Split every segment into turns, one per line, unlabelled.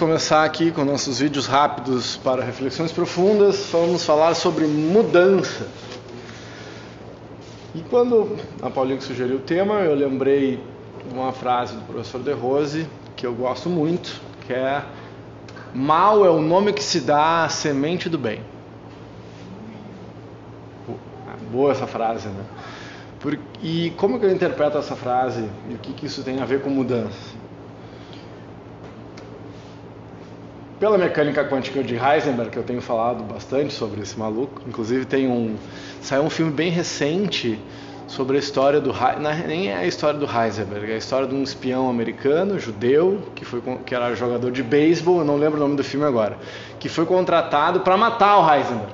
começar aqui com nossos vídeos rápidos para reflexões profundas. Vamos falar sobre mudança. E quando a Paulinha sugeriu o tema, eu lembrei de uma frase do professor De Rose que eu gosto muito, que é mal é o nome que se dá à semente do bem. Boa essa frase, né? e como que eu interpreto essa frase e o que, que isso tem a ver com mudança? Pela mecânica quântica de Heisenberg, que eu tenho falado bastante sobre esse maluco. Inclusive tem um saiu um filme bem recente sobre a história do nem é a história do Heisenberg, é a história de um espião americano, judeu, que foi que era jogador de beisebol, eu não lembro o nome do filme agora, que foi contratado para matar o Heisenberg.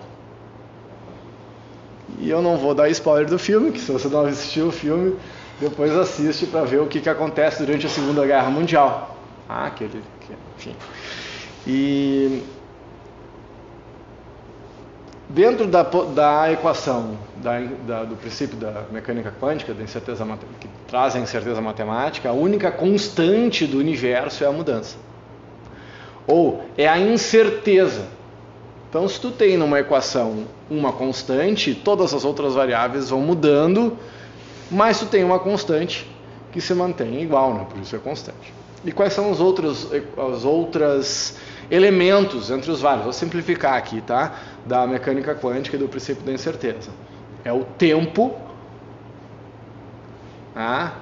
E eu não vou dar spoiler do filme, que se você não assistiu o filme, depois assiste para ver o que, que acontece durante a Segunda Guerra Mundial. Ah, aquele, enfim. E dentro da, da equação da, da, do princípio da mecânica quântica, da incerteza, que traz a incerteza matemática, a única constante do universo é a mudança. Ou é a incerteza. Então, se tu tem numa equação uma constante, todas as outras variáveis vão mudando, mas tu tem uma constante que se mantém igual, né? por isso é constante. E quais são os outros, as outras elementos entre os vários. Vou simplificar aqui, tá? Da mecânica quântica e do princípio da incerteza. É o tempo tá?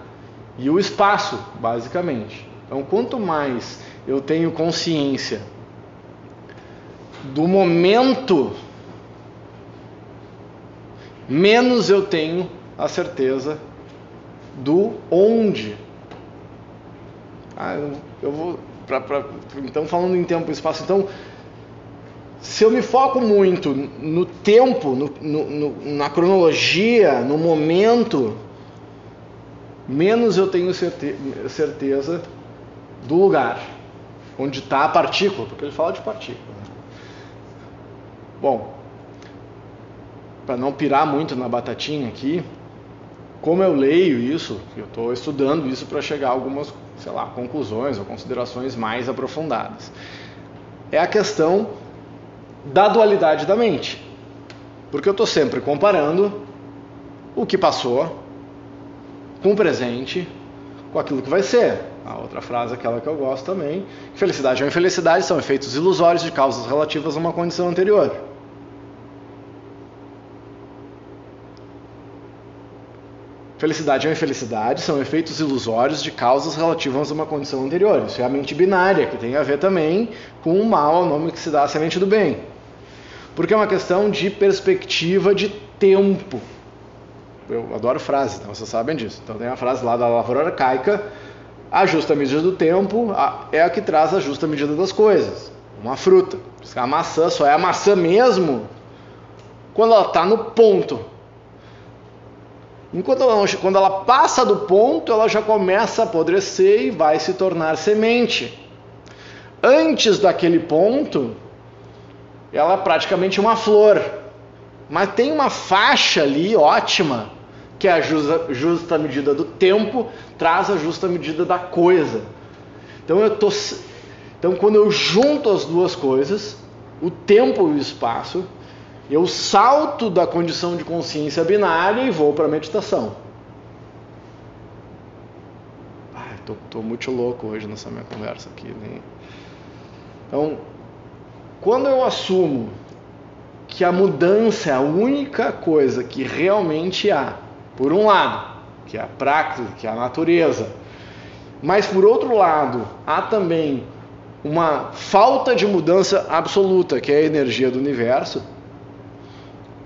e o espaço, basicamente. Então, quanto mais eu tenho consciência do momento, menos eu tenho a certeza do onde. Ah, eu, eu vou Pra, pra, então, falando em tempo e espaço, então, se eu me foco muito no tempo, no, no, na cronologia, no momento, menos eu tenho certe certeza do lugar onde está a partícula, porque ele fala de partícula. Né? Bom, para não pirar muito na batatinha aqui, como eu leio isso, eu estou estudando isso para chegar a algumas sei lá, conclusões ou considerações mais aprofundadas. É a questão da dualidade da mente. Porque eu estou sempre comparando o que passou com o presente com aquilo que vai ser. A outra frase, aquela que eu gosto também: felicidade ou infelicidade são efeitos ilusórios de causas relativas a uma condição anterior. Felicidade ou infelicidade são efeitos ilusórios de causas relativas a uma condição anterior. Isso é a mente binária, que tem a ver também com o mal, o nome que se dá à semente do bem. Porque é uma questão de perspectiva de tempo. Eu adoro frases, então vocês sabem disso. Então tem a frase lá da lavoura arcaica: a justa medida do tempo é a que traz a justa medida das coisas. Uma fruta. A maçã só é a maçã mesmo quando ela está no ponto Enquanto ela, quando ela passa do ponto, ela já começa a apodrecer e vai se tornar semente. Antes daquele ponto, ela é praticamente uma flor. Mas tem uma faixa ali ótima, que é a justa, justa medida do tempo, traz a justa medida da coisa. Então eu tô, então quando eu junto as duas coisas, o tempo e o espaço, eu salto da condição de consciência binária e vou para a meditação. Estou tô, tô, muito louco hoje nessa minha conversa aqui. Então, quando eu assumo que a mudança é a única coisa que realmente há, por um lado, que é a prática, que é a natureza, mas por outro lado, há também uma falta de mudança absoluta, que é a energia do universo,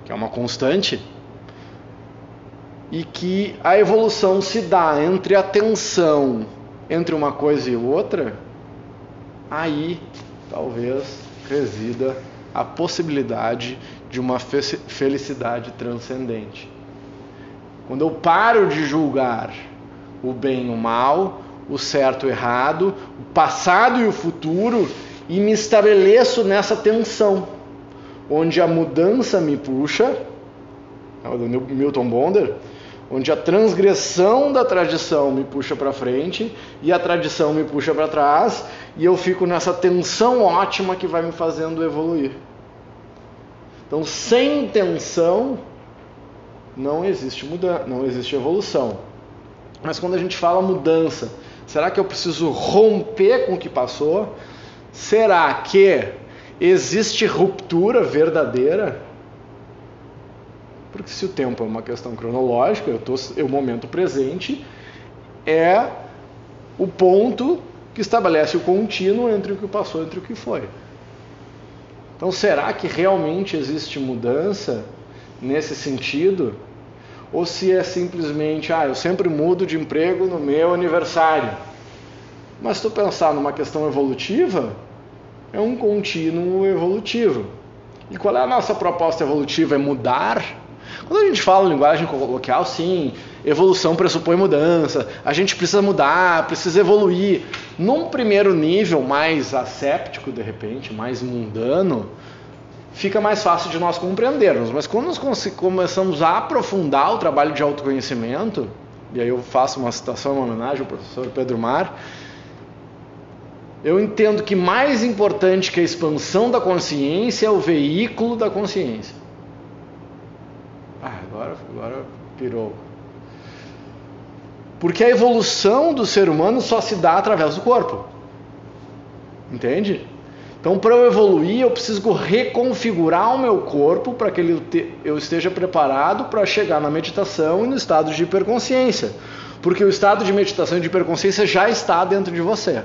que é uma constante, e que a evolução se dá entre a tensão entre uma coisa e outra, aí talvez resida a possibilidade de uma felicidade transcendente. Quando eu paro de julgar o bem e o mal, o certo e o errado, o passado e o futuro, e me estabeleço nessa tensão onde a mudança me puxa, é o Milton Bonder, onde a transgressão da tradição me puxa para frente e a tradição me puxa para trás, e eu fico nessa tensão ótima que vai me fazendo evoluir. Então, sem tensão não existe mudança, não existe evolução. Mas quando a gente fala mudança, será que eu preciso romper com o que passou? Será que existe ruptura verdadeira? Porque se o tempo é uma questão cronológica, eu tô, o momento presente é o ponto que estabelece o contínuo entre o que passou e entre o que foi. Então, será que realmente existe mudança nesse sentido? Ou se é simplesmente, ah, eu sempre mudo de emprego no meu aniversário? Mas se tu pensar numa questão evolutiva, é um contínuo evolutivo. E qual é a nossa proposta evolutiva? É mudar? Quando a gente fala linguagem coloquial, sim, evolução pressupõe mudança, a gente precisa mudar, precisa evoluir. Num primeiro nível mais asséptico, de repente, mais mundano, fica mais fácil de nós compreendermos. Mas quando nós começamos a aprofundar o trabalho de autoconhecimento, e aí eu faço uma citação, uma homenagem ao professor Pedro Mar, eu entendo que mais importante que a expansão da consciência é o veículo da consciência. Ah, agora, agora pirou. Porque a evolução do ser humano só se dá através do corpo. Entende? Então, para eu evoluir, eu preciso reconfigurar o meu corpo para que ele, eu esteja preparado para chegar na meditação e no estado de hiperconsciência. Porque o estado de meditação e de hiperconsciência já está dentro de você.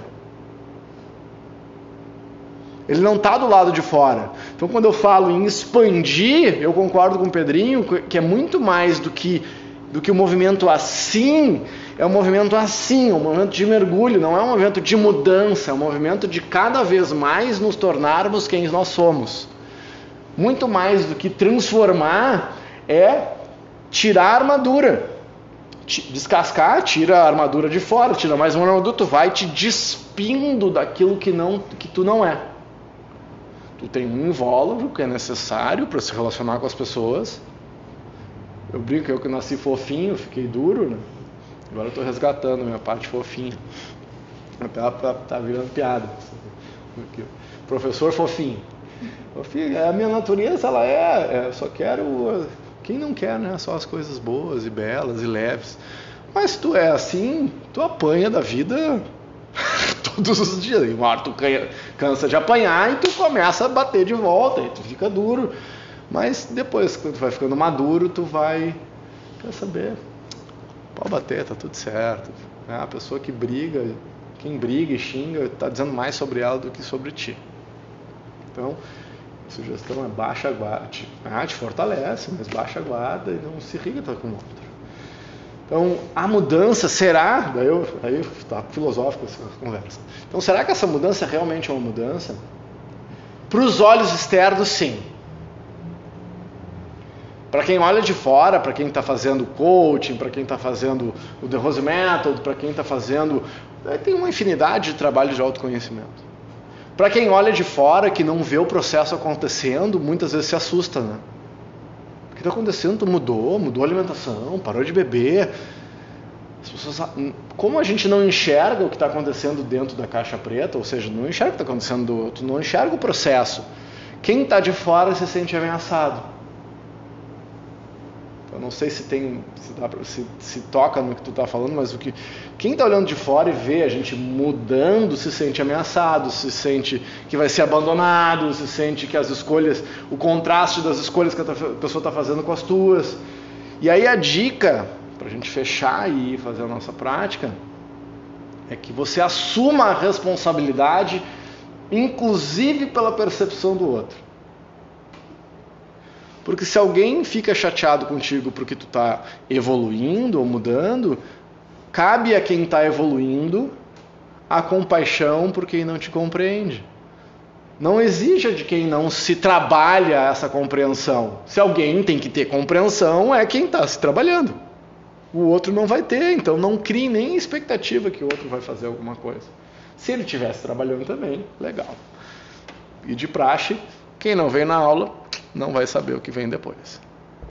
Ele não está do lado de fora. Então, quando eu falo em expandir, eu concordo com o Pedrinho que é muito mais do que do que o movimento assim, é um movimento assim, um movimento de mergulho, não é um movimento de mudança, é um movimento de cada vez mais nos tornarmos quem nós somos. Muito mais do que transformar é tirar a armadura. Descascar, tira a armadura de fora, tira mais uma armadura, tu vai te despindo daquilo que, não, que tu não é. Tu tem um invólucro que é necessário para se relacionar com as pessoas. Eu brinco, eu que nasci fofinho, fiquei duro, né? Agora eu estou resgatando minha parte fofinha. Tá, tá virando piada. Professor fofinho. fofinho. É, a minha natureza, ela é, é. Eu só quero. Quem não quer, né? Só as coisas boas e belas e leves. Mas tu é assim, tu apanha da vida todos os dias. E uma hora tu cansa de apanhar e tu começa a bater de volta, e tu fica duro. Mas depois, quando tu vai ficando maduro, tu vai. Quer saber? Pode bater, tá tudo certo. É a pessoa que briga, quem briga e xinga, está dizendo mais sobre ela do que sobre ti. Então, a sugestão é baixa a guarda. Ah, te fortalece, mas baixa a guarda e não se irrita com o outro. Então, a mudança será, daí eu, aí está filosófico essa conversa. Então, será que essa mudança realmente é uma mudança? Para os olhos externos, sim. Para quem olha de fora, para quem está fazendo coaching, para quem está fazendo o The Rose Method, para quem está fazendo. Tem uma infinidade de trabalho de autoconhecimento. Para quem olha de fora, que não vê o processo acontecendo, muitas vezes se assusta, né? Que está acontecendo? Tu mudou, mudou a alimentação, parou de beber. Pessoas, como a gente não enxerga o que está acontecendo dentro da caixa preta, ou seja, não enxerga o que está acontecendo, tu não enxerga o processo. Quem está de fora se sente ameaçado. Não sei se tem, se, dá, se, se toca no que tu está falando, mas o que quem está olhando de fora e vê a gente mudando se sente ameaçado, se sente que vai ser abandonado, se sente que as escolhas, o contraste das escolhas que a pessoa está fazendo com as tuas. E aí a dica para a gente fechar e fazer a nossa prática é que você assuma a responsabilidade, inclusive pela percepção do outro. Porque se alguém fica chateado contigo porque tu está evoluindo ou mudando, cabe a quem está evoluindo a compaixão por quem não te compreende. Não exija de quem não se trabalha essa compreensão. Se alguém tem que ter compreensão, é quem está se trabalhando. O outro não vai ter, então não crie nem expectativa que o outro vai fazer alguma coisa. Se ele estivesse trabalhando também, legal. E de praxe, quem não vem na aula não vai saber o que vem depois.